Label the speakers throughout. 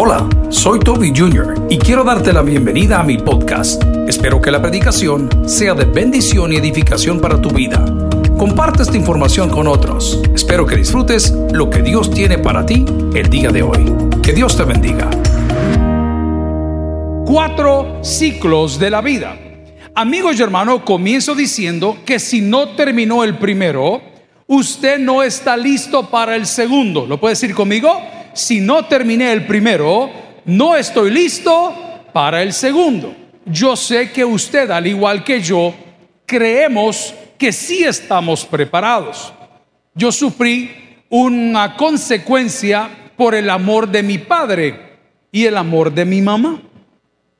Speaker 1: Hola, soy Toby Jr. y quiero darte la bienvenida a mi podcast. Espero que la predicación sea de bendición y edificación para tu vida. Comparte esta información con otros. Espero que disfrutes lo que Dios tiene para ti el día de hoy. Que Dios te bendiga.
Speaker 2: Cuatro ciclos de la vida. Amigos y hermanos, comienzo diciendo que si no terminó el primero, usted no está listo para el segundo. ¿Lo puede decir conmigo? Si no terminé el primero, no estoy listo para el segundo. Yo sé que usted, al igual que yo, creemos que sí estamos preparados. Yo sufrí una consecuencia por el amor de mi padre y el amor de mi mamá.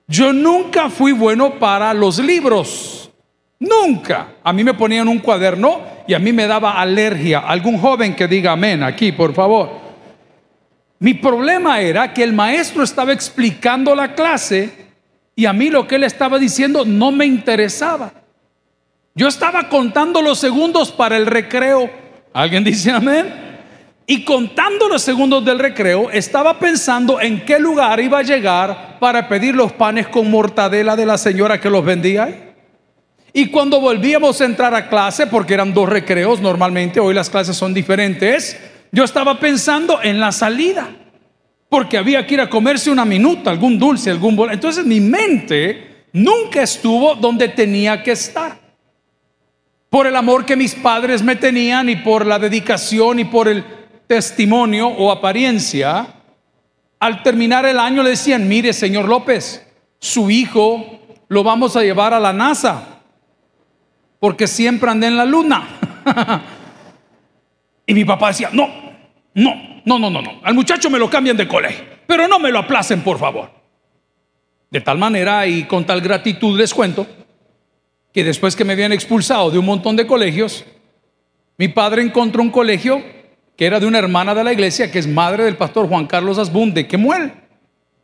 Speaker 2: Yo nunca fui bueno para los libros. Nunca. A mí me ponían un cuaderno y a mí me daba alergia. Algún joven que diga amén aquí, por favor. Mi problema era que el maestro estaba explicando la clase y a mí lo que él estaba diciendo no me interesaba. Yo estaba contando los segundos para el recreo. ¿Alguien dice amén? Y contando los segundos del recreo, estaba pensando en qué lugar iba a llegar para pedir los panes con mortadela de la señora que los vendía. Y cuando volvíamos a entrar a clase, porque eran dos recreos normalmente, hoy las clases son diferentes, yo estaba pensando en la salida, porque había que ir a comerse una minuta, algún dulce, algún bol. Entonces mi mente nunca estuvo donde tenía que estar. Por el amor que mis padres me tenían y por la dedicación y por el testimonio o apariencia, al terminar el año le decían, mire, señor López, su hijo lo vamos a llevar a la NASA, porque siempre anda en la luna. y mi papá decía, no, no, no, no, no, no, al muchacho me lo cambian de colegio, pero no me lo aplacen, por favor. De tal manera y con tal gratitud les cuento que después que me habían expulsado de un montón de colegios, mi padre encontró un colegio que era de una hermana de la iglesia que es madre del pastor Juan Carlos Asbun de Quemuel.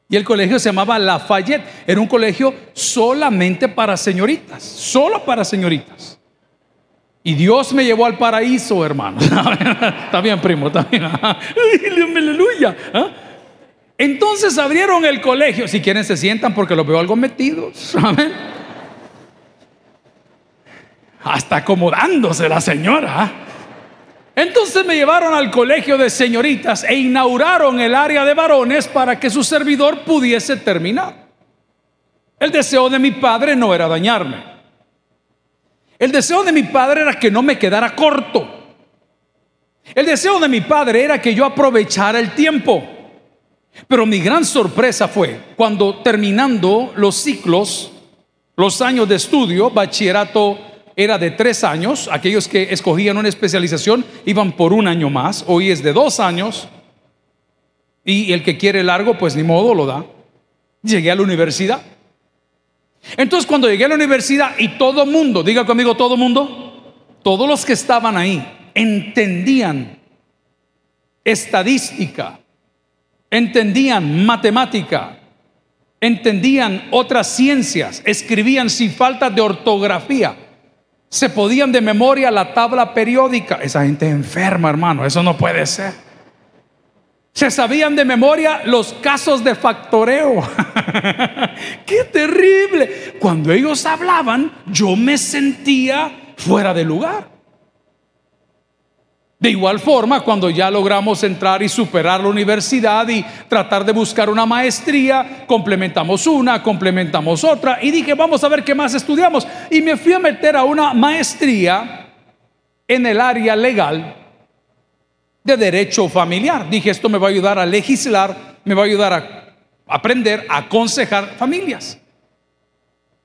Speaker 2: Y el colegio se llamaba Lafayette. Era un colegio solamente para señoritas, solo para señoritas. Y Dios me llevó al paraíso, hermano. está bien, primo, está bien. Aleluya. ¿ah? Entonces abrieron el colegio. Si quieren, se sientan porque los veo algo metidos. Hasta acomodándose la señora. ¿ah? Entonces me llevaron al colegio de señoritas e inauguraron el área de varones para que su servidor pudiese terminar. El deseo de mi padre no era dañarme. El deseo de mi padre era que no me quedara corto. El deseo de mi padre era que yo aprovechara el tiempo. Pero mi gran sorpresa fue cuando terminando los ciclos, los años de estudio, bachillerato, era de tres años, aquellos que escogían una especialización iban por un año más, hoy es de dos años, y el que quiere largo, pues ni modo lo da. Llegué a la universidad. Entonces cuando llegué a la universidad y todo mundo, diga conmigo todo mundo, todos los que estaban ahí entendían estadística, entendían matemática, entendían otras ciencias, escribían sin falta de ortografía se podían de memoria la tabla periódica. Esa gente enferma, hermano, eso no puede ser. Se sabían de memoria los casos de factoreo. ¡Qué terrible! Cuando ellos hablaban, yo me sentía fuera de lugar. De igual forma, cuando ya logramos entrar y superar la universidad y tratar de buscar una maestría, complementamos una, complementamos otra y dije, vamos a ver qué más estudiamos. Y me fui a meter a una maestría en el área legal de derecho familiar. Dije, esto me va a ayudar a legislar, me va a ayudar a aprender a aconsejar familias.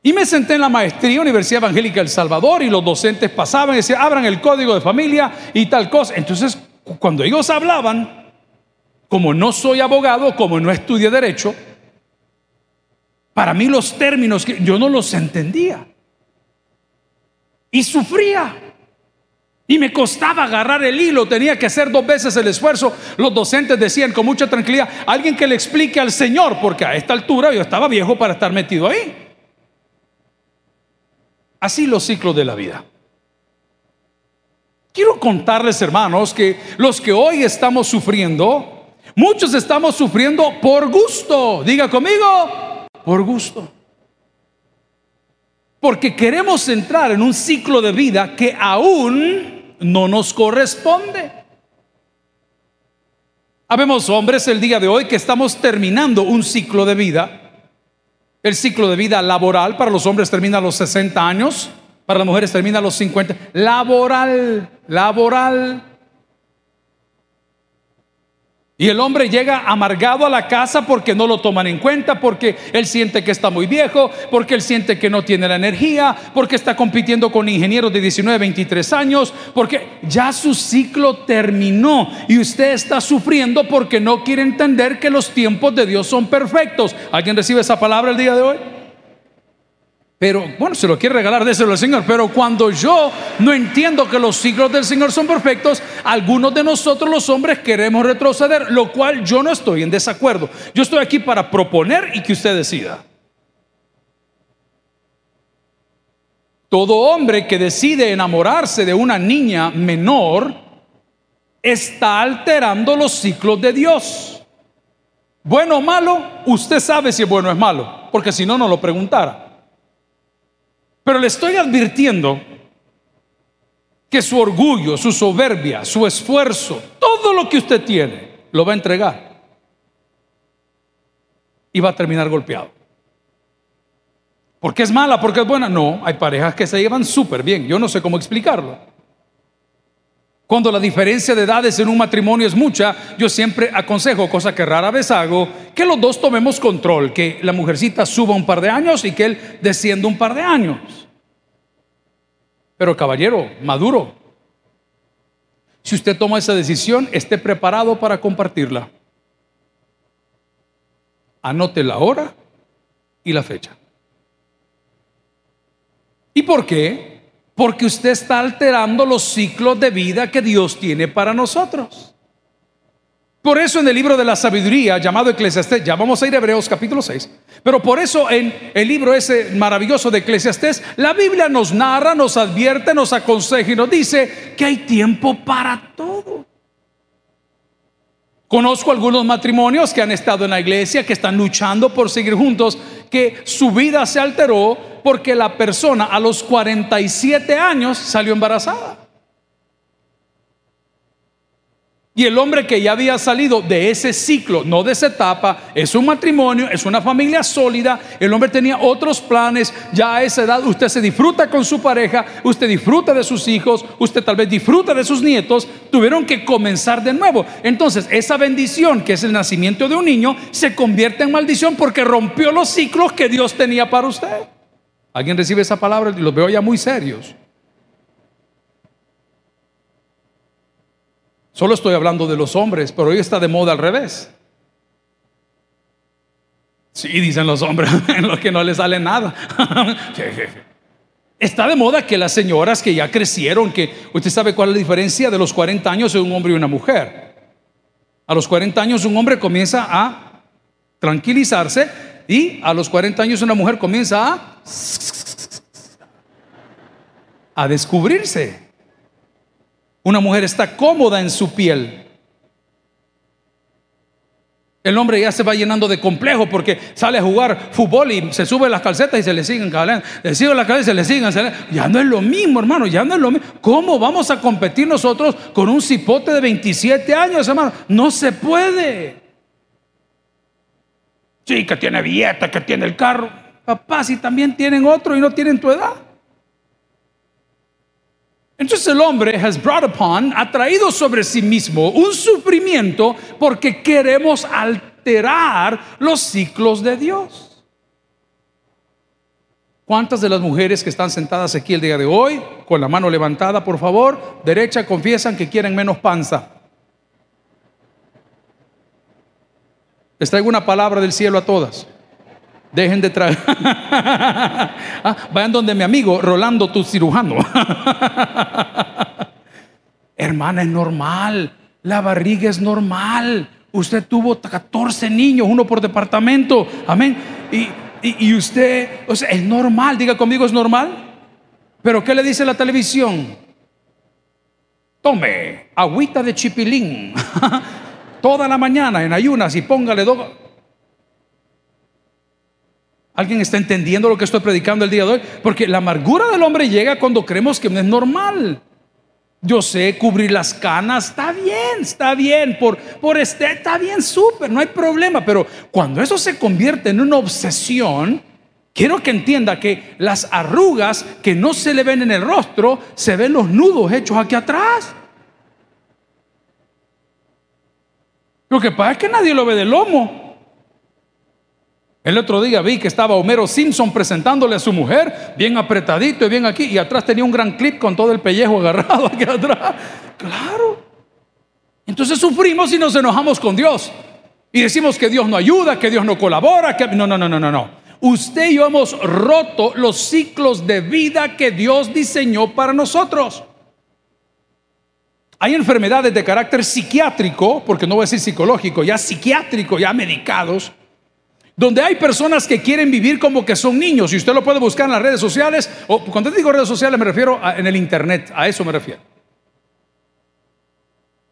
Speaker 2: Y me senté en la maestría Universidad Evangélica El Salvador y los docentes pasaban y decían, abran el código de familia y tal cosa. Entonces, cuando ellos hablaban, como no soy abogado, como no estudié derecho, para mí los términos yo no los entendía. Y sufría. Y me costaba agarrar el hilo, tenía que hacer dos veces el esfuerzo. Los docentes decían con mucha tranquilidad, alguien que le explique al Señor, porque a esta altura yo estaba viejo para estar metido ahí. Así los ciclos de la vida. Quiero contarles, hermanos, que los que hoy estamos sufriendo, Muchos estamos sufriendo por gusto. Diga conmigo, por gusto. Porque queremos entrar en un ciclo de vida que aún no nos corresponde. Habemos hombres el día de hoy que estamos terminando un ciclo de vida. El ciclo de vida laboral para los hombres termina a los 60 años, para las mujeres termina a los 50. Laboral, laboral. Y el hombre llega amargado a la casa porque no lo toman en cuenta, porque él siente que está muy viejo, porque él siente que no tiene la energía, porque está compitiendo con ingenieros de 19, 23 años, porque ya su ciclo terminó y usted está sufriendo porque no quiere entender que los tiempos de Dios son perfectos. ¿Alguien recibe esa palabra el día de hoy? Pero bueno, se lo quiere regalar, déselo al Señor. Pero cuando yo no entiendo que los ciclos del Señor son perfectos, algunos de nosotros los hombres queremos retroceder, lo cual yo no estoy en desacuerdo. Yo estoy aquí para proponer y que usted decida. Todo hombre que decide enamorarse de una niña menor está alterando los ciclos de Dios. Bueno o malo, usted sabe si es bueno o es malo, porque si no, no lo preguntara. Pero le estoy advirtiendo que su orgullo, su soberbia, su esfuerzo, todo lo que usted tiene, lo va a entregar. Y va a terminar golpeado. ¿Por qué es mala? ¿Porque es buena? No, hay parejas que se llevan súper bien. Yo no sé cómo explicarlo. Cuando la diferencia de edades en un matrimonio es mucha, yo siempre aconsejo, cosa que rara vez hago, que los dos tomemos control, que la mujercita suba un par de años y que él descienda un par de años. Pero caballero, maduro, si usted toma esa decisión, esté preparado para compartirla. Anote la hora y la fecha. ¿Y por qué? Porque usted está alterando los ciclos de vida que Dios tiene para nosotros. Por eso en el libro de la sabiduría llamado Eclesiastés, ya vamos a ir a Hebreos capítulo 6, pero por eso en el libro ese maravilloso de Eclesiastés, la Biblia nos narra, nos advierte, nos aconseja y nos dice que hay tiempo para todo. Conozco algunos matrimonios que han estado en la iglesia, que están luchando por seguir juntos, que su vida se alteró porque la persona a los 47 años salió embarazada. Y el hombre que ya había salido de ese ciclo, no de esa etapa, es un matrimonio, es una familia sólida, el hombre tenía otros planes, ya a esa edad usted se disfruta con su pareja, usted disfruta de sus hijos, usted tal vez disfruta de sus nietos, tuvieron que comenzar de nuevo. Entonces esa bendición que es el nacimiento de un niño se convierte en maldición porque rompió los ciclos que Dios tenía para usted. ¿Alguien recibe esa palabra? Los veo ya muy serios. Solo estoy hablando de los hombres, pero hoy está de moda al revés. Sí, dicen los hombres, en los que no les sale nada. Está de moda que las señoras que ya crecieron, que usted sabe cuál es la diferencia de los 40 años de un hombre y una mujer. A los 40 años un hombre comienza a tranquilizarse y a los 40 años una mujer comienza a a descubrirse. Una mujer está cómoda en su piel. El hombre ya se va llenando de complejo porque sale a jugar fútbol y se sube las calcetas y se le siguen calentando. Le siguen las calcetas y se le siguen. Ya no es lo mismo, hermano, ya no es lo mismo. ¿Cómo vamos a competir nosotros con un cipote de 27 años, hermano? No se puede. Sí, que tiene billete, que tiene el carro. Papá, si también tienen otro y no tienen tu edad. El hombre has brought upon, ha traído sobre sí mismo un sufrimiento porque queremos alterar los ciclos de Dios. ¿Cuántas de las mujeres que están sentadas aquí el día de hoy, con la mano levantada, por favor, derecha, confiesan que quieren menos panza? Les traigo una palabra del cielo a todas. Dejen de traer. Ah, vayan donde mi amigo Rolando, tu cirujano. Hermana, es normal. La barriga es normal. Usted tuvo 14 niños, uno por departamento. Amén. Y, y, usted, o sea, es normal. Diga conmigo, es normal. Pero ¿qué le dice la televisión? Tome agüita de chipilín. toda la mañana en ayunas y póngale dos. ¿Alguien está entendiendo lo que estoy predicando el día de hoy? Porque la amargura del hombre llega cuando creemos que no es normal. Yo sé cubrir las canas, está bien, está bien, por, por este, está bien, súper, no hay problema, pero cuando eso se convierte en una obsesión, quiero que entienda que las arrugas que no se le ven en el rostro, se ven los nudos hechos aquí atrás. Lo que pasa es que nadie lo ve de lomo. El otro día vi que estaba Homero Simpson presentándole a su mujer, bien apretadito y bien aquí, y atrás tenía un gran clip con todo el pellejo agarrado aquí atrás. Claro. Entonces sufrimos y nos enojamos con Dios. Y decimos que Dios no ayuda, que Dios no colabora, no, no, no, no, no, no. Usted y yo hemos roto los ciclos de vida que Dios diseñó para nosotros. Hay enfermedades de carácter psiquiátrico, porque no voy a decir psicológico, ya psiquiátrico, ya medicados, donde hay personas que quieren vivir como que son niños, y usted lo puede buscar en las redes sociales, o cuando digo redes sociales me refiero en el internet, a eso me refiero.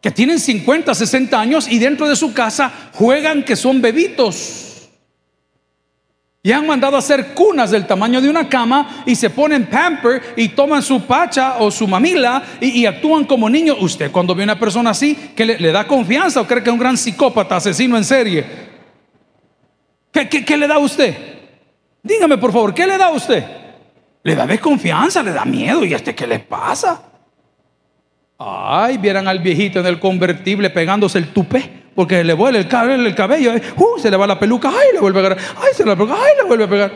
Speaker 2: Que tienen 50, 60 años y dentro de su casa juegan que son bebitos. Y han mandado a hacer cunas del tamaño de una cama y se ponen pamper y toman su pacha o su mamila y, actúan como niños. Usted cuando ve a una persona así, que le da confianza o cree que es un gran psicópata, asesino en serie, ¿Qué, le da a usted? Dígame por favor, ¿qué le da a usted? Le da desconfianza, le da miedo. ¿Y este qué le pasa? Ay, vieran al viejito en el convertible pegándose el tupé, porque le vuelve el cabello, el cabello eh. uh, se le va la peluca, ay, le vuelve a pegar, ay, se le va a ay, le vuelve a pegar.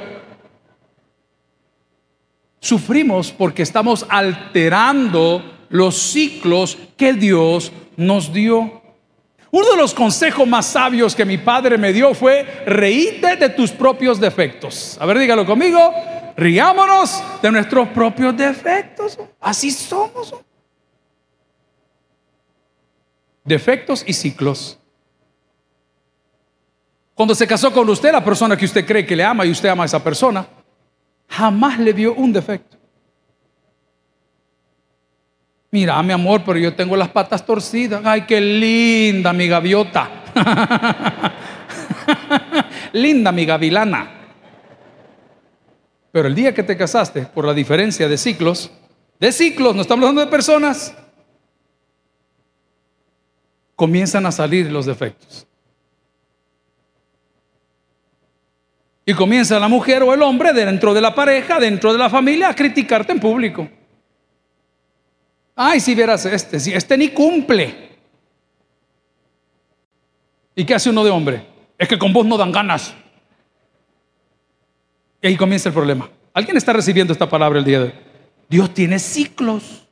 Speaker 2: Sufrimos porque estamos alterando los ciclos que Dios nos dio. Uno de los consejos más sabios que mi padre me dio fue reíte de tus propios defectos. A ver, dígalo conmigo. Riámonos de nuestros propios defectos. Así somos. Defectos y ciclos. Cuando se casó con usted, la persona que usted cree que le ama y usted ama a esa persona, jamás le vio un defecto. Mira, mi amor, pero yo tengo las patas torcidas. Ay, qué linda mi gaviota. linda mi gavilana. Pero el día que te casaste, por la diferencia de ciclos, de ciclos, no estamos hablando de personas, comienzan a salir los defectos. Y comienza la mujer o el hombre dentro de la pareja, dentro de la familia, a criticarte en público. Ay, si vieras este, si este ni cumple. ¿Y qué hace uno de hombre? Es que con vos no dan ganas. Y ahí comienza el problema. ¿Alguien está recibiendo esta palabra el día de hoy? Dios tiene ciclos.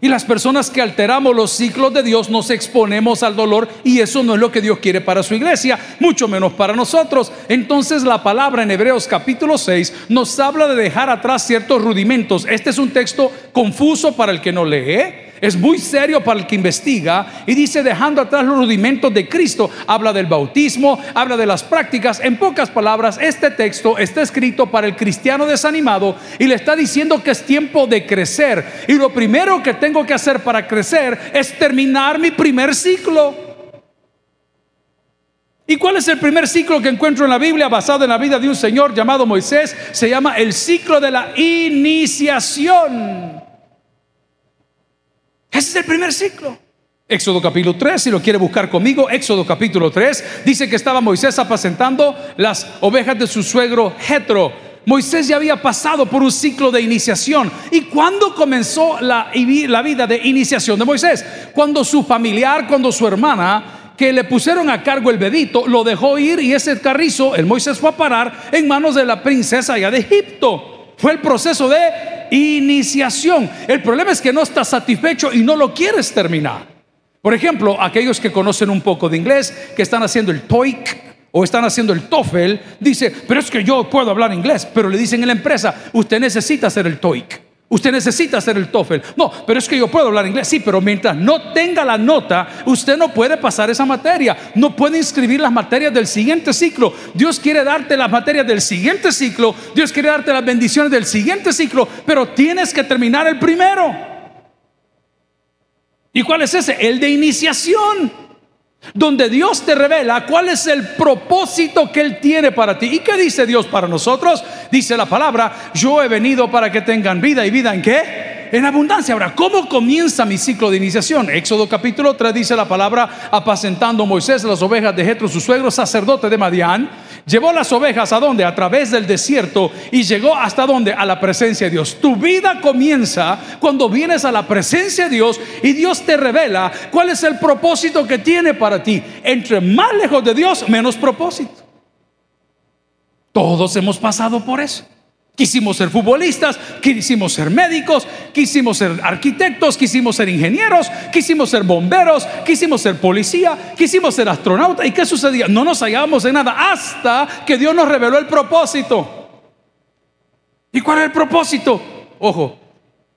Speaker 2: Y las personas que alteramos los ciclos de Dios nos exponemos al dolor y eso no es lo que Dios quiere para su iglesia, mucho menos para nosotros. Entonces la palabra en Hebreos capítulo 6 nos habla de dejar atrás ciertos rudimentos. Este es un texto confuso para el que no lee es muy serio para el que investiga y dice dejando atrás los rudimentos de Cristo, habla del bautismo, habla de las prácticas. En pocas palabras, este texto está escrito para el cristiano desanimado y le está diciendo que es tiempo de crecer. Y lo primero que tengo que hacer para crecer es terminar mi primer ciclo. ¿Y cuál es el primer ciclo que encuentro en la Biblia basado en la vida de un señor llamado Moisés? Se llama el ciclo de la iniciación. Ese es el primer ciclo. Éxodo capítulo 3, si lo quiere buscar conmigo, Éxodo capítulo 3, dice que estaba Moisés apacentando las ovejas de su suegro Jetro. Moisés ya había pasado por un ciclo de iniciación. ¿Y cuándo comenzó la, vida de iniciación de Moisés? Cuando su familiar, cuando su hermana, que le pusieron a cargo el bebito, lo dejó ir y ese carrizo, el Moisés fue a parar en manos de la princesa allá de Egipto. Fue el proceso de iniciación. El problema es que no estás satisfecho y no lo quieres terminar. Por ejemplo, aquellos que conocen un poco de inglés, que están haciendo el TOEIC o están haciendo el TOEFL, dice, pero es que yo puedo hablar inglés, pero le dicen en la empresa, usted necesita hacer el TOEIC. Usted necesita hacer el TOEFL. No, pero es que yo puedo hablar inglés. Sí, pero mientras no tenga la nota, usted no puede pasar esa materia. No puede inscribir las materias del siguiente ciclo. Dios quiere darte las materias del siguiente ciclo. Dios quiere darte las bendiciones del siguiente ciclo. Pero tienes que terminar el primero. ¿Y cuál es ese? El de iniciación. Donde Dios te revela cuál es el propósito que Él tiene para ti. ¿Y qué dice Dios para nosotros? Dice la palabra, yo he venido para que tengan vida y vida en qué? En abundancia. Ahora, ¿cómo comienza mi ciclo de iniciación? Éxodo capítulo 3 dice la palabra, apacentando Moisés las ovejas de Jetro, su suegro, sacerdote de Madián Llevó las ovejas a dónde? A través del desierto y llegó hasta dónde? A la presencia de Dios. Tu vida comienza cuando vienes a la presencia de Dios y Dios te revela cuál es el propósito que tiene para ti. Entre más lejos de Dios, menos propósito. Todos hemos pasado por eso. Quisimos ser futbolistas, quisimos ser médicos, quisimos ser arquitectos, quisimos ser ingenieros, quisimos ser bomberos, quisimos ser policía, quisimos ser astronauta. ¿Y qué sucedía? No nos hallábamos en nada hasta que Dios nos reveló el propósito. ¿Y cuál es el propósito? Ojo,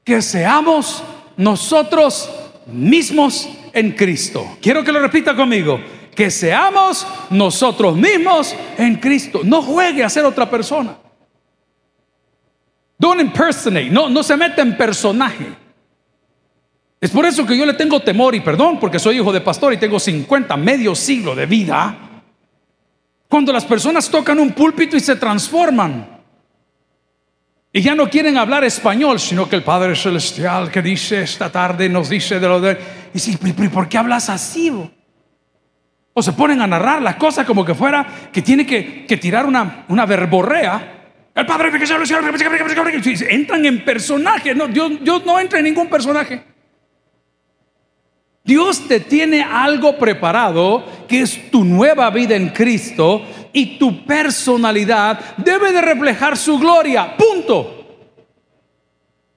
Speaker 2: que seamos nosotros mismos en Cristo. Quiero que lo repita conmigo. Que seamos nosotros mismos en Cristo. No juegue a ser otra persona. Don't impersonate. No, no se mete en personaje. Es por eso que yo le tengo temor y perdón, porque soy hijo de pastor y tengo 50, medio siglo de vida. Cuando las personas tocan un púlpito y se transforman. Y ya no quieren hablar español, sino que el Padre Celestial que dice esta tarde nos dice de lo de... Y si, ¿por qué hablas así? O se ponen a narrar las cosas como que fuera que tiene que, que tirar una, una verborrea el Padre entran en personaje. No, Dios, Dios no entra en ningún personaje. Dios te tiene algo preparado que es tu nueva vida en Cristo y tu personalidad debe de reflejar su gloria. Punto.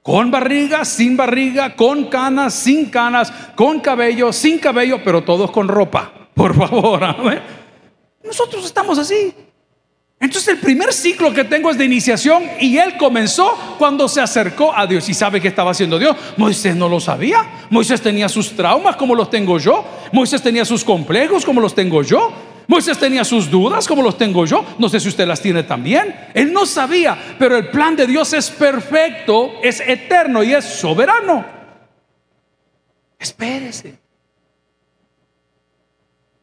Speaker 2: Con barriga, sin barriga, con canas, sin canas, con cabello, sin cabello, pero todos con ropa. Por favor. Nosotros estamos así. Entonces el primer ciclo que tengo es de iniciación y él comenzó cuando se acercó a Dios. ¿Y sabe qué estaba haciendo Dios? Moisés no lo sabía. Moisés tenía sus traumas como los tengo yo. Moisés tenía sus complejos como los tengo yo. Moisés tenía sus dudas como los tengo yo. No sé si usted las tiene también. Él no sabía, pero el plan de Dios es perfecto, es eterno y es soberano. Espérese.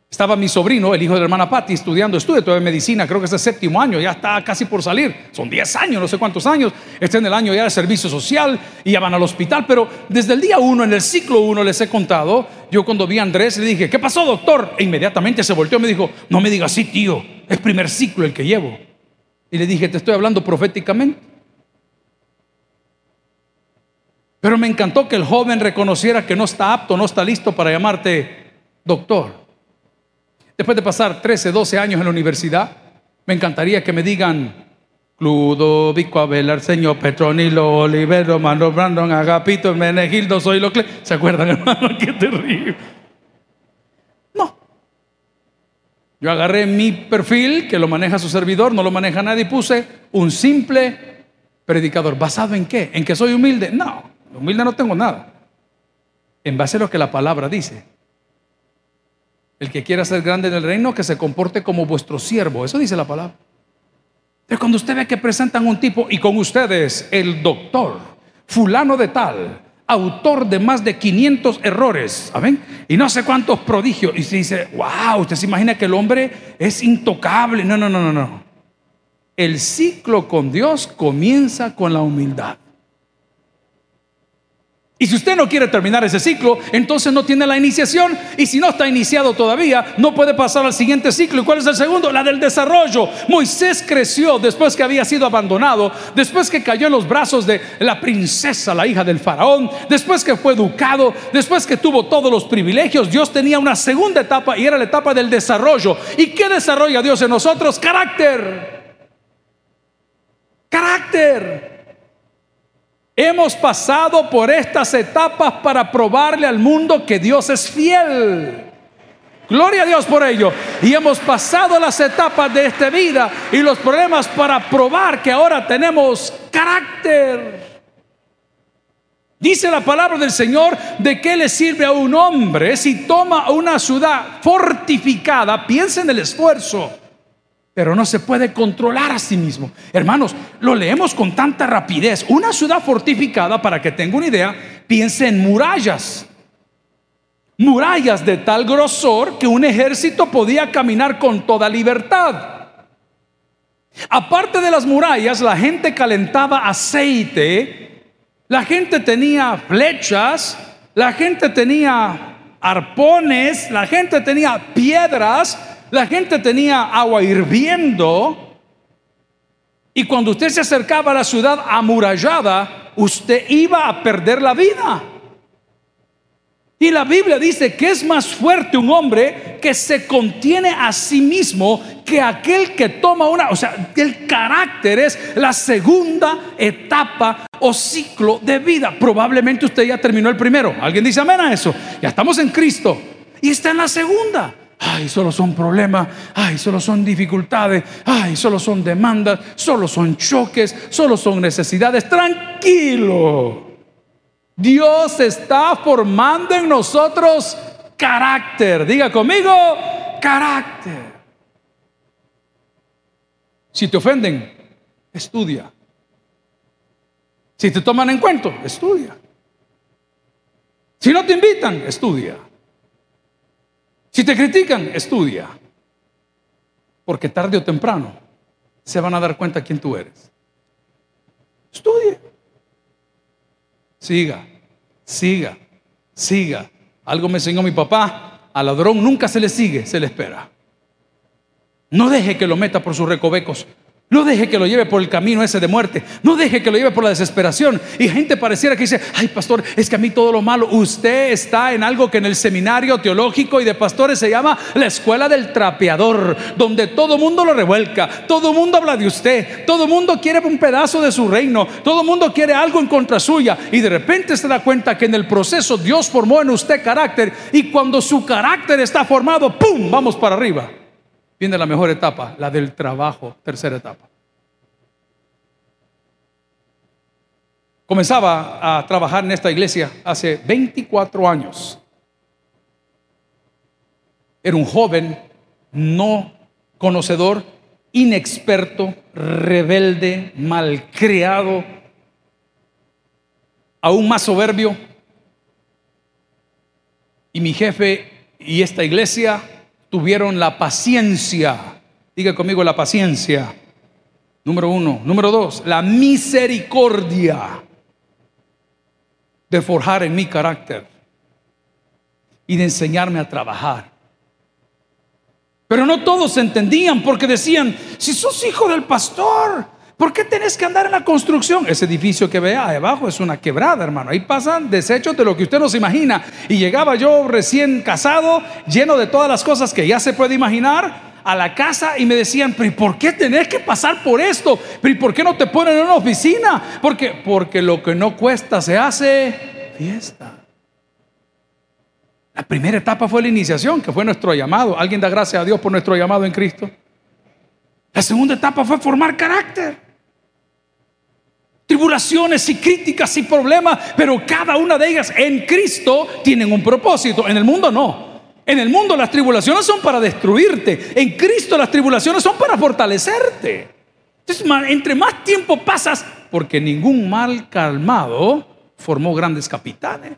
Speaker 2: Estaba mi sobrino, el hijo de la hermana Patty, estudiando, estudia todavía medicina, creo que es el séptimo año, ya está casi por salir, son 10 años, no sé cuántos años, está en el año ya de servicio social y ya van al hospital, pero desde el día uno, en el ciclo uno les he contado, yo cuando vi a Andrés le dije, ¿qué pasó doctor? E inmediatamente se volteó y me dijo, no me digas así tío, es primer ciclo el que llevo. Y le dije, te estoy hablando proféticamente. Pero me encantó que el joven reconociera que no está apto, no está listo para llamarte doctor. Después de pasar 13, 12 años en la universidad, me encantaría que me digan Cludo, Vico Abel, señor Petronilo, Olivero, Mano Brandon, Agapito, Menegildo, soy lo que. ¿Se acuerdan, hermano? Qué terrible. No. Yo agarré mi perfil, que lo maneja su servidor, no lo maneja nadie, y puse un simple predicador. ¿Basado en qué? ¿En que soy humilde? No, humilde no tengo nada. En base a lo que la palabra dice. El que quiera ser grande en el reino, que se comporte como vuestro siervo. Eso dice la palabra. Pero cuando usted ve que presentan un tipo y con ustedes el doctor, fulano de tal, autor de más de 500 errores, ¿saben? Y no sé cuántos prodigios. Y se dice, wow, usted se imagina que el hombre es intocable. No, no, no, no, no. El ciclo con Dios comienza con la humildad. Y si usted no quiere terminar ese ciclo, entonces no tiene la iniciación. Y si no está iniciado todavía, no puede pasar al siguiente ciclo. ¿Y cuál es el segundo? La del desarrollo. Moisés creció después que había sido abandonado, después que cayó en los brazos de la princesa, la hija del faraón, después que fue educado, después que tuvo todos los privilegios. Dios tenía una segunda etapa y era la etapa del desarrollo. ¿Y qué desarrolla Dios en nosotros? Carácter. Carácter. Hemos pasado por estas etapas para probarle al mundo que Dios es fiel. Gloria a Dios por ello. Y hemos pasado las etapas de esta vida y los problemas para probar que ahora tenemos carácter. Dice la palabra del Señor de qué le sirve a un hombre si toma una ciudad fortificada. Piensa en el esfuerzo pero no se puede controlar a sí mismo. Hermanos, lo leemos con tanta rapidez. Una ciudad fortificada, para que tenga una idea, piense en murallas. murallas de tal grosor que un ejército podía caminar con toda libertad. Aparte de las murallas, la gente calentaba aceite, la gente tenía flechas, la gente tenía arpones, la gente tenía piedras, la gente tenía agua hirviendo. Y cuando usted se acercaba a la ciudad amurallada, usted iba a perder la vida. Y la Biblia dice que es más fuerte un hombre que se contiene a sí mismo que aquel que toma una, o sea, el carácter es la segunda etapa o ciclo de vida. Probablemente usted ya terminó el primero. ¿Alguien dice amén a eso? Ya estamos en Cristo y está en la segunda. Ay, solo son problemas, ay, solo son dificultades, ay, solo son demandas, solo son choques, solo son necesidades. Tranquilo. Dios está formando en nosotros carácter. Diga conmigo, carácter. Si te ofenden, estudia. Si te toman en cuenta, estudia. Si no te invitan, estudia. Si te critican, estudia. Porque tarde o temprano se van a dar cuenta quién tú eres. Estudie. Siga, siga, siga. Algo me enseñó mi papá. Al ladrón nunca se le sigue, se le espera. No deje que lo meta por sus recovecos. No deje que lo lleve por el camino ese de muerte. No deje que lo lleve por la desesperación. Y gente pareciera que dice, ay pastor, es que a mí todo lo malo. Usted está en algo que en el seminario teológico y de pastores se llama la escuela del trapeador, donde todo mundo lo revuelca, todo mundo habla de usted, todo mundo quiere un pedazo de su reino, todo mundo quiere algo en contra suya. Y de repente se da cuenta que en el proceso Dios formó en usted carácter y cuando su carácter está formado, ¡pum! Vamos para arriba. Viene la mejor etapa, la del trabajo, tercera etapa. Comenzaba a trabajar en esta iglesia hace 24 años. Era un joven no conocedor, inexperto, rebelde, malcriado, aún más soberbio. Y mi jefe y esta iglesia tuvieron la paciencia. Diga conmigo la paciencia. Número uno. Número dos, la misericordia de forjar en mi carácter y de enseñarme a trabajar. Pero no todos entendían porque decían, si sos hijo del pastor, ¿por qué tenés que andar en la construcción? Ese edificio que ve ahí abajo es una quebrada, hermano. Ahí pasan desechos de lo que usted no se imagina. Y llegaba yo recién casado, lleno de todas las cosas que ya se puede imaginar, a la casa y me decían, pero por qué tenés que pasar por esto? ¿Pero por qué no te ponen en una oficina? Porque, porque lo que no cuesta se hace fiesta. La primera etapa fue la iniciación, que fue nuestro llamado. ¿Alguien da gracias a Dios por nuestro llamado en Cristo? La segunda etapa fue formar carácter. Tribulaciones y críticas y problemas, pero cada una de ellas en Cristo tienen un propósito. En el mundo no. En el mundo las tribulaciones son para destruirte. En Cristo las tribulaciones son para fortalecerte. Entonces, entre más tiempo pasas, porque ningún mal calmado formó grandes capitanes.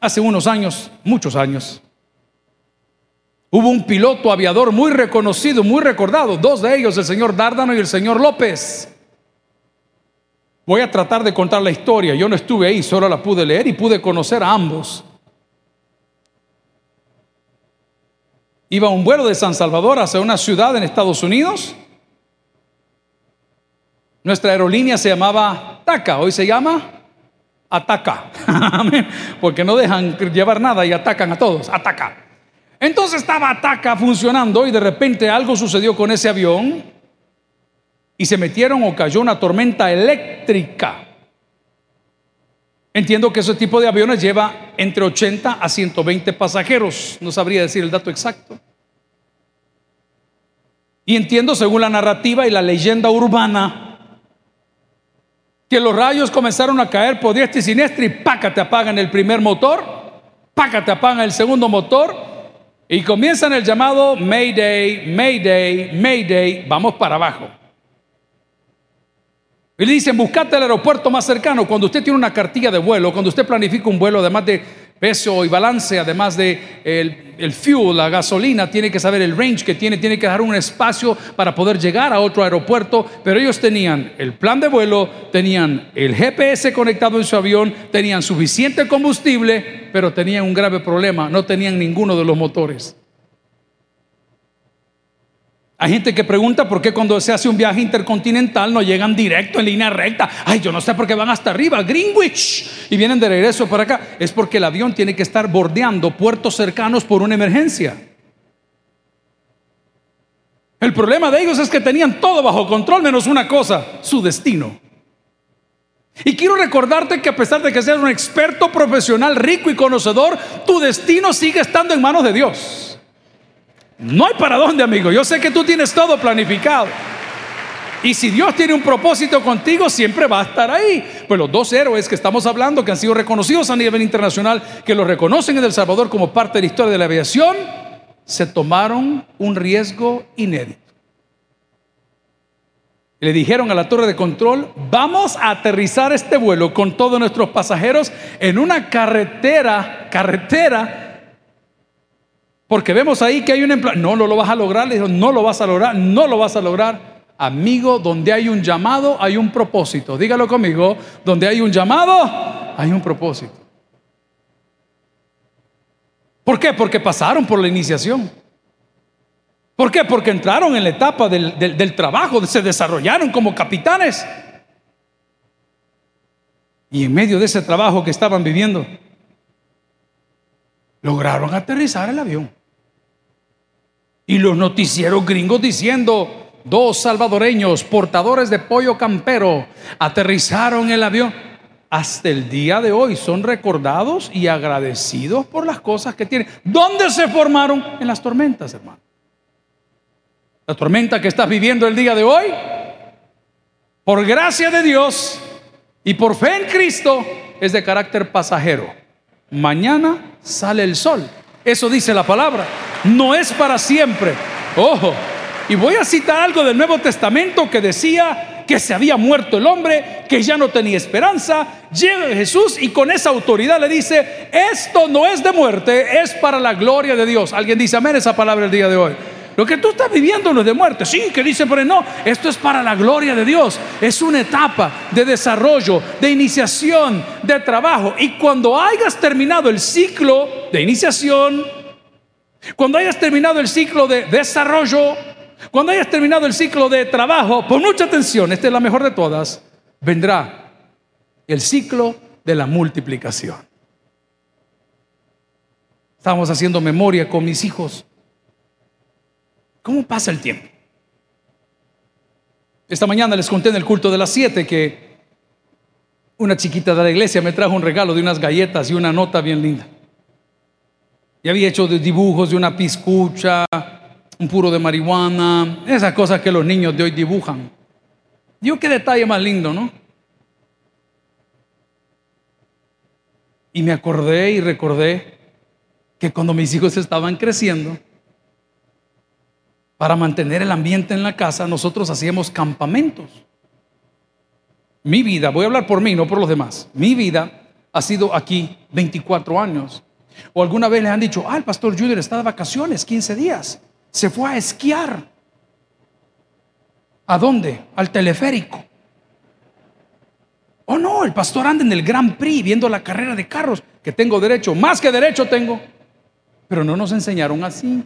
Speaker 2: Hace unos años, muchos años, hubo un piloto aviador muy reconocido, muy recordado, dos de ellos, el señor Dárdano y el señor López. Voy a tratar de contar la historia. Yo no estuve ahí, solo la pude leer y pude conocer a ambos. iba un vuelo de San Salvador hacia una ciudad en Estados Unidos. Nuestra aerolínea se llamaba TACA, hoy se llama Ataca, porque no dejan llevar nada y atacan a todos, Ataca. Entonces estaba Ataca funcionando y de repente algo sucedió con ese avión y se metieron o cayó una tormenta eléctrica. Entiendo que ese tipo de aviones lleva entre 80 a 120 pasajeros, no sabría decir el dato exacto. Y entiendo, según la narrativa y la leyenda urbana, que los rayos comenzaron a caer por diestra y siniestra y paca te apagan el primer motor, paca te apagan el segundo motor y comienzan el llamado Mayday, Mayday, Mayday, vamos para abajo. Y le dicen, buscate el aeropuerto más cercano. Cuando usted tiene una cartilla de vuelo, cuando usted planifica un vuelo, además de peso y balance, además de el, el, fuel, la gasolina, tiene que saber el range que tiene, tiene que dar un espacio para poder llegar a otro aeropuerto. Pero ellos tenían el plan de vuelo, tenían el GPS conectado en su avión, tenían suficiente combustible, pero tenían un grave problema, no tenían ninguno de los motores. Hay gente que pregunta por qué cuando se hace un viaje intercontinental no llegan directo en línea recta. Ay, yo no sé por qué van hasta arriba, Greenwich, y vienen de regreso para acá. Es porque el avión tiene que estar bordeando puertos cercanos por una emergencia. El problema de ellos es que tenían todo bajo control menos una cosa, su destino. Y quiero recordarte que a pesar de que seas un experto profesional, rico y conocedor, tu destino sigue estando en manos de Dios. No hay para dónde, amigo. Yo sé que tú tienes todo planificado. Y si Dios tiene un propósito contigo, siempre va a estar ahí. Pues los dos héroes que estamos hablando, que han sido reconocidos a nivel internacional, que lo reconocen en El Salvador como parte de la historia de la aviación, se tomaron un riesgo inédito. Le dijeron a la torre de control, vamos a aterrizar este vuelo con todos nuestros pasajeros en una carretera, carretera porque vemos ahí que hay un empleo. No, no lo vas a lograr. Le dijo, no lo vas a lograr, no lo vas a lograr. Amigo, donde hay un llamado, hay un propósito. Dígalo conmigo. Donde hay un llamado, hay un propósito. ¿Por qué? Porque pasaron por la iniciación. ¿Por qué? Porque entraron en la etapa del, del trabajo, se desarrollaron como capitanes. Y en medio de ese trabajo que estaban viviendo, lograron aterrizar el avión. Y los noticieros gringos diciendo, dos salvadoreños portadores de pollo campero aterrizaron el avión. Hasta el día de hoy son recordados y agradecidos por las cosas que tienen. ¿Dónde se formaron? En las tormentas, hermano. La tormenta que estás viviendo el día de hoy, por gracia de Dios y por fe en Cristo, es de carácter pasajero. Mañana sale el sol. Eso dice la palabra no es para siempre. Ojo, y voy a citar algo del Nuevo Testamento que decía que se había muerto el hombre, que ya no tenía esperanza. Llega Jesús y con esa autoridad le dice, esto no es de muerte, es para la gloria de Dios. Alguien dice amén esa palabra el día de hoy. Lo que tú estás viviendo no es de muerte. Sí, que dice, pero no, esto es para la gloria de Dios. Es una etapa de desarrollo, de iniciación, de trabajo. Y cuando hayas terminado el ciclo de iniciación, cuando hayas terminado el ciclo de desarrollo, cuando hayas terminado el ciclo de trabajo, pon mucha atención, esta es la mejor de todas, vendrá el ciclo de la multiplicación. Estábamos haciendo memoria con mis hijos. ¿Cómo pasa el tiempo? Esta mañana les conté en el culto de las 7 que una chiquita de la iglesia me trajo un regalo de unas galletas y una nota bien linda. Y había hecho dibujos de una piscucha, un puro de marihuana, esas cosas que los niños de hoy dibujan. Digo, qué detalle más lindo, ¿no? Y me acordé y recordé que cuando mis hijos estaban creciendo, para mantener el ambiente en la casa, nosotros hacíamos campamentos. Mi vida, voy a hablar por mí, no por los demás. Mi vida ha sido aquí 24 años. O alguna vez les han dicho, ah, el pastor Junior está de vacaciones, 15 días. Se fue a esquiar. ¿A dónde? Al teleférico. Oh no, el pastor anda en el Grand Prix viendo la carrera de carros, que tengo derecho, más que derecho tengo. Pero no nos enseñaron así.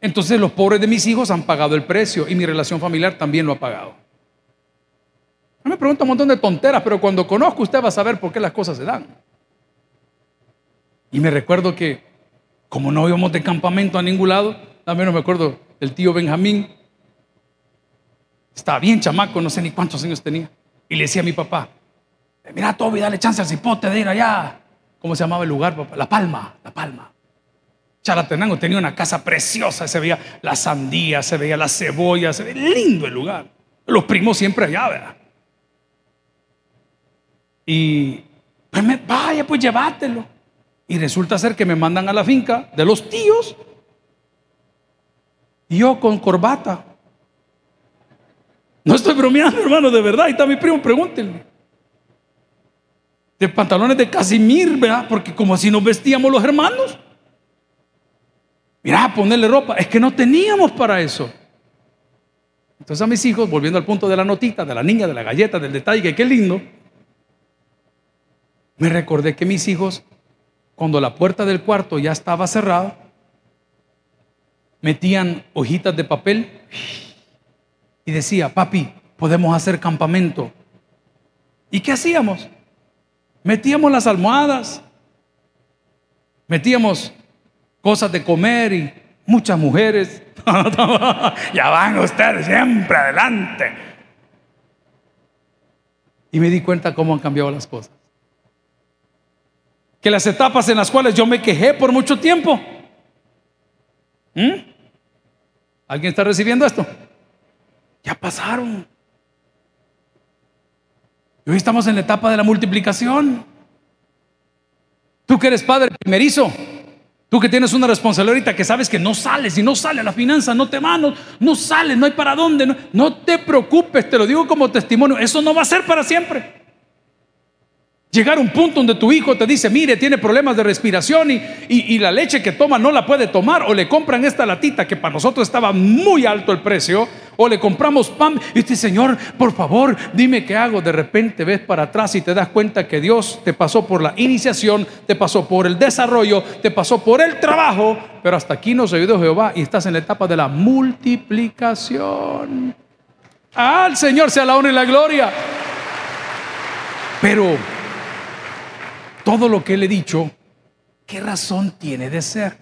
Speaker 2: Entonces los pobres de mis hijos han pagado el precio y mi relación familiar también lo ha pagado. Me pregunta un montón de tonteras, pero cuando conozco usted va a saber por qué las cosas se dan. Y me recuerdo que, como no íbamos de campamento a ningún lado, también me acuerdo del tío Benjamín. Estaba bien chamaco, no sé ni cuántos años tenía. Y le decía a mi papá, mira Toby, dale chance al cipote de ir allá. ¿Cómo se llamaba el lugar, papá? La Palma, La Palma. Chalatenango tenía una casa preciosa, se veía la sandía, se veía la cebolla, se veía lindo el lugar. Los primos siempre allá, ¿verdad? Y, pues vaya, pues llévatelo. Y resulta ser que me mandan a la finca de los tíos. Yo con corbata. No estoy bromeando, hermano, de verdad. Ahí está mi primo, pregúntenle. De pantalones de casimir, ¿verdad? Porque como así nos vestíamos los hermanos. Mira, ponerle ropa. Es que no teníamos para eso. Entonces a mis hijos, volviendo al punto de la notita, de la niña, de la galleta, del detalle, que qué lindo, me recordé que mis hijos, cuando la puerta del cuarto ya estaba cerrada, metían hojitas de papel y decía, papi, podemos hacer campamento. ¿Y qué hacíamos? Metíamos las almohadas, metíamos cosas de comer y muchas mujeres. ya van ustedes siempre adelante. Y me di cuenta cómo han cambiado las cosas. Que las etapas en las cuales yo me quejé por mucho tiempo. ¿Mm? ¿Alguien está recibiendo esto? Ya pasaron. Y hoy estamos en la etapa de la multiplicación. Tú que eres padre primerizo, tú que tienes una responsabilidad ahorita que sabes que no sales y no sale la finanza, no te manos, no sale, no hay para dónde. No te preocupes, te lo digo como testimonio, eso no va a ser para siempre. Llegar a un punto donde tu hijo te dice, mire, tiene problemas de respiración y, la leche que toma no la puede tomar, o le compran esta latita que para nosotros estaba muy alto el precio, o le compramos pan y dice, Señor, por favor, dime qué hago. De repente ves para atrás y te das cuenta que Dios te pasó por la iniciación, te pasó por el desarrollo, te pasó por el trabajo, pero hasta aquí nos ayudó Jehová y estás en la etapa de la multiplicación. Al Señor sea la honra y la gloria. Pero todo lo que le he dicho, ¿qué razón tiene de ser?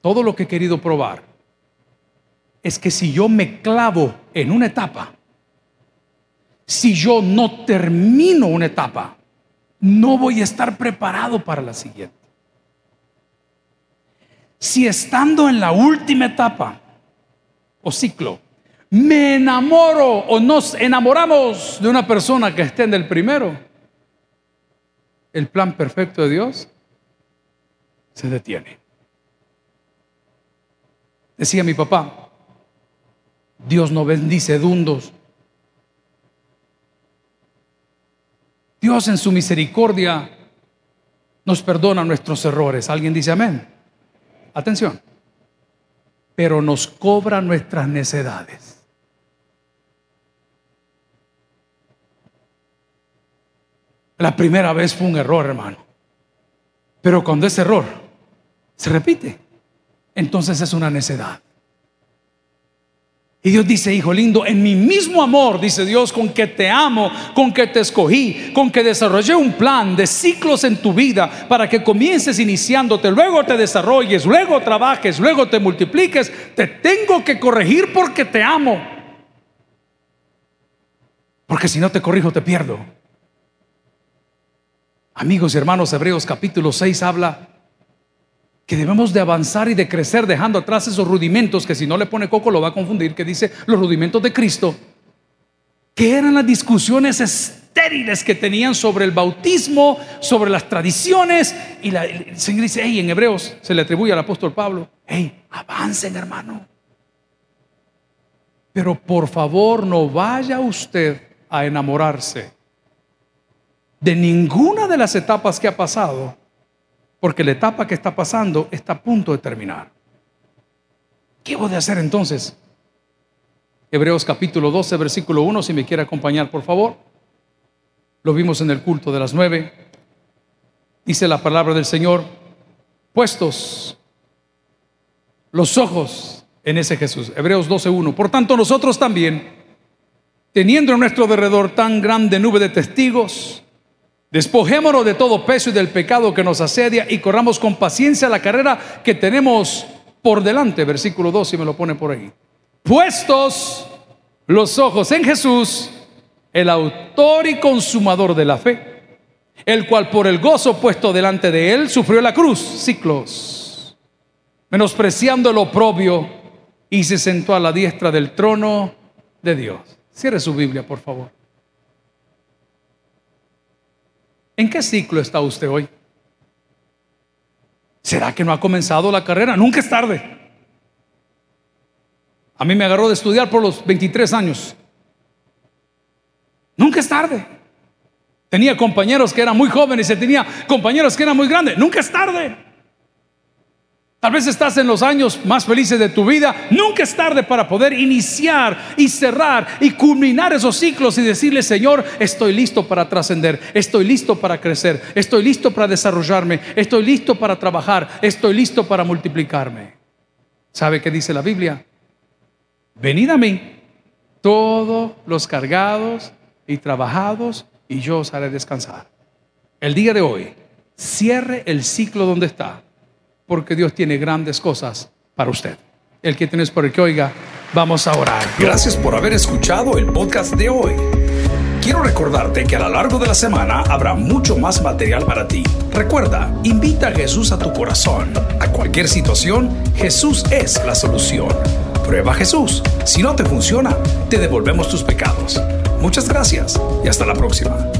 Speaker 2: Todo lo que he querido probar es que si yo me clavo en una etapa, si yo no termino una etapa, no voy a estar preparado para la siguiente. Si estando en la última etapa o ciclo, me enamoro o nos enamoramos de una persona que esté en el primero, el plan perfecto de Dios se detiene. Decía mi papá, Dios no bendice dundos. Dios en su misericordia nos perdona nuestros errores. ¿Alguien dice amén? Atención. Pero nos cobra nuestras necedades. La primera vez fue un error, hermano. Pero cuando ese error se repite, entonces es una necedad. Y Dios dice, hijo lindo, en mi mismo amor, dice Dios, con que te amo, con que te escogí, con que desarrollé un plan de ciclos en tu vida para que comiences iniciándote, luego te desarrolles, luego trabajes, luego te multipliques, te tengo que corregir porque te amo. Porque si no te corrijo, te pierdo. Amigos y hermanos, Hebreos capítulo 6 habla que debemos de avanzar y de crecer dejando atrás esos rudimentos que si no le pone coco lo va a confundir, que dice los rudimentos de Cristo, que eran las discusiones estériles que tenían sobre el bautismo, sobre las tradiciones, y la, el Señor dice, hey, en Hebreos se le atribuye al apóstol Pablo, hey, avancen hermano. Pero por favor no vaya usted a enamorarse de ninguna de las etapas que ha pasado, porque la etapa que está pasando está a punto de terminar. ¿Qué voy a hacer entonces? Hebreos capítulo 12, versículo 1, si me quiere acompañar, por favor. Lo vimos en el culto de las nueve. Dice la palabra del Señor, puestos los ojos en ese Jesús. Hebreos 12, 1. Por tanto, nosotros también, teniendo en nuestro derredor tan grande nube de testigos, Despojémonos de todo peso y del pecado que nos asedia y corramos con paciencia la carrera que tenemos por delante. Versículo 2, si me lo pone por ahí. Puestos los ojos en Jesús, el autor y consumador de la fe, el cual por el gozo puesto delante de él sufrió la cruz, ciclos, menospreciando el oprobio y se sentó a la diestra del trono de Dios. Cierre su Biblia, por favor. ¿En qué ciclo está usted hoy? ¿Será que no ha comenzado la carrera? Nunca es tarde. A mí me agarró de estudiar por los 23 años. Nunca es tarde. Tenía compañeros que eran muy jóvenes y tenía compañeros que eran muy grandes. Nunca es tarde. Tal vez estás en los años más felices de tu vida. Nunca es tarde para poder iniciar y cerrar y culminar esos ciclos y decirle, Señor, estoy listo para trascender, estoy listo para crecer, estoy listo para desarrollarme, estoy listo para trabajar, estoy listo para multiplicarme. ¿Sabe qué dice la Biblia? Venid a mí, todos los cargados y trabajados, y yo os haré descansar. El día de hoy, cierre el ciclo donde está porque Dios tiene grandes cosas para usted. El que tienes por el que oiga, vamos a orar.
Speaker 1: Gracias por haber escuchado el podcast de hoy. Quiero recordarte que a lo largo de la semana habrá mucho más material para ti. Recuerda, invita a Jesús a tu corazón. A cualquier situación, Jesús es la solución. Prueba Jesús. Si no te funciona, te devolvemos tus pecados. Muchas gracias y hasta la próxima.